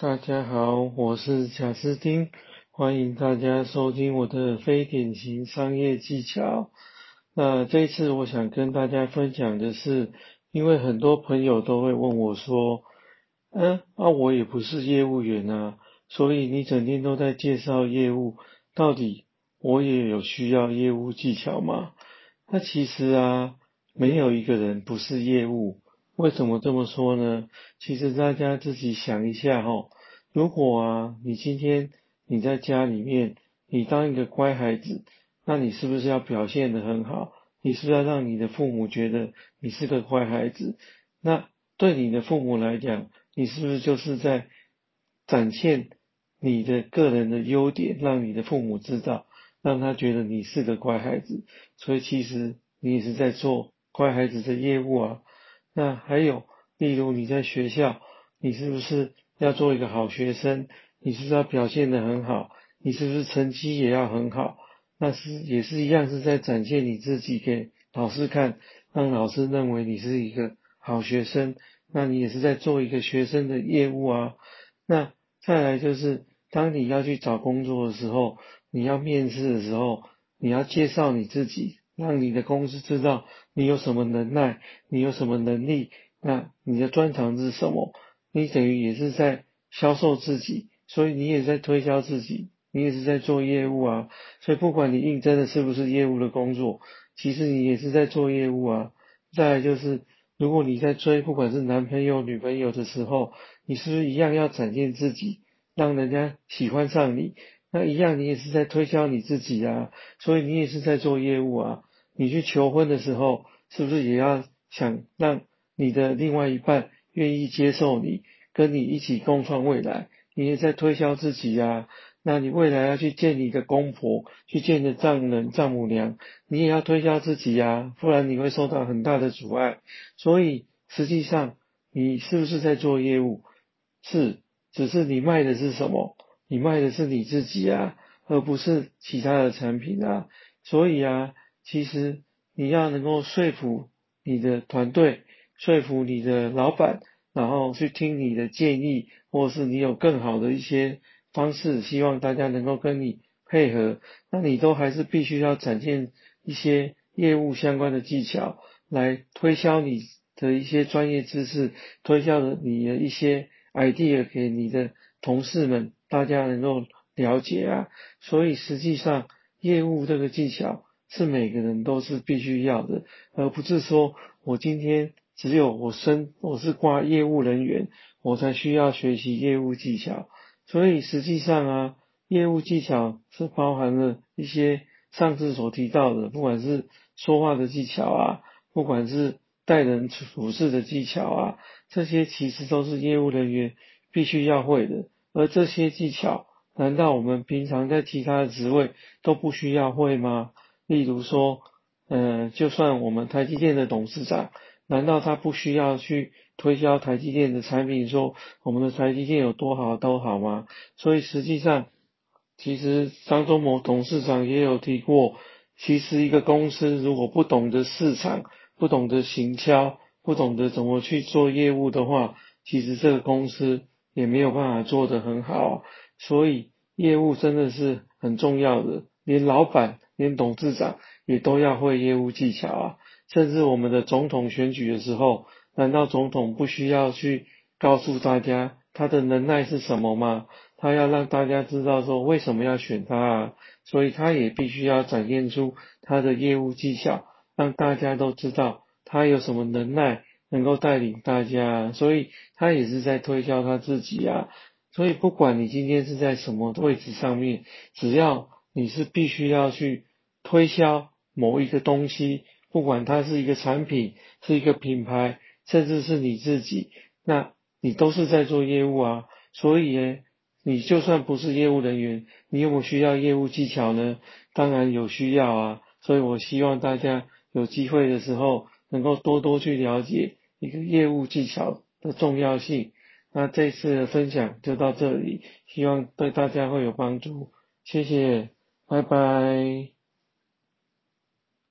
大家好，我是贾斯汀，欢迎大家收听我的非典型商业技巧。那这一次我想跟大家分享的是，因为很多朋友都会问我说，嗯，啊，我也不是业务员啊，所以你整天都在介绍业务，到底我也有需要业务技巧吗？那其实啊，没有一个人不是业务。为什么这么说呢？其实大家自己想一下哈，如果啊，你今天你在家里面，你当一个乖孩子，那你是不是要表现得很好？你是不是要让你的父母觉得你是个乖孩子？那对你的父母来讲，你是不是就是在展现你的个人的优点，让你的父母知道，让他觉得你是个乖孩子？所以其实你也是在做乖孩子的业务啊。那还有，例如你在学校，你是不是要做一个好学生？你是不是要表现得很好？你是不是成绩也要很好？那是也是一样，是在展现你自己给老师看，让老师认为你是一个好学生。那你也是在做一个学生的业务啊。那再来就是，当你要去找工作的时候，你要面试的时候，你要介绍你自己。让你的公司知道你有什么能耐，你有什么能力，那你的专长是什么？你等于也是在销售自己，所以你也在推销自己，你也是在做业务啊。所以不管你应征的是不是业务的工作，其实你也是在做业务啊。再来就是，如果你在追不管是男朋友、女朋友的时候，你是不是一样要展现自己，让人家喜欢上你？那一样，你也是在推销你自己啊，所以你也是在做业务啊。你去求婚的时候，是不是也要想让你的另外一半愿意接受你，跟你一起共创未来？你也在推销自己呀。那你未来要去见你的公婆，去见你的丈人丈母娘，你也要推销自己呀，不然你会受到很大的阻碍。所以实际上，你是不是在做业务？是，只是你卖的是什么？你卖的是你自己啊，而不是其他的产品啊。所以啊。其实你要能够说服你的团队，说服你的老板，然后去听你的建议，或是你有更好的一些方式，希望大家能够跟你配合，那你都还是必须要展现一些业务相关的技巧，来推销你的一些专业知识，推销的你的一些 idea 给你的同事们，大家能够了解啊。所以实际上业务这个技巧。是每个人都是必须要的，而不是说我今天只有我身我是挂业务人员，我才需要学习业务技巧。所以实际上啊，业务技巧是包含了一些上次所提到的，不管是说话的技巧啊，不管是待人处事的技巧啊，这些其实都是业务人员必须要会的。而这些技巧，难道我们平常在其他的职位都不需要会吗？例如说，嗯，就算我们台积电的董事长，难道他不需要去推销台积电的产品，说我们的台积电有多好都好吗？所以实际上，其实张忠谋董事长也有提过，其实一个公司如果不懂得市场，不懂得行销，不懂得怎么去做业务的话，其实这个公司也没有办法做得很好。所以业务真的是很重要的，连老板。连董事长也都要会业务技巧啊！甚至我们的总统选举的时候，难道总统不需要去告诉大家他的能耐是什么吗？他要让大家知道说为什么要选他啊！所以他也必须要展现出他的业务技巧，让大家都知道他有什么能耐，能够带领大家。所以他也是在推销他自己啊！所以不管你今天是在什么位置上面，只要你是必须要去。推销某一个东西，不管它是一个产品，是一个品牌，甚至是你自己，那你都是在做业务啊。所以呢，你就算不是业务人员，你有没有需要业务技巧呢？当然有需要啊。所以我希望大家有机会的时候，能够多多去了解一个业务技巧的重要性。那这次的分享就到这里，希望对大家会有帮助。谢谢，拜拜。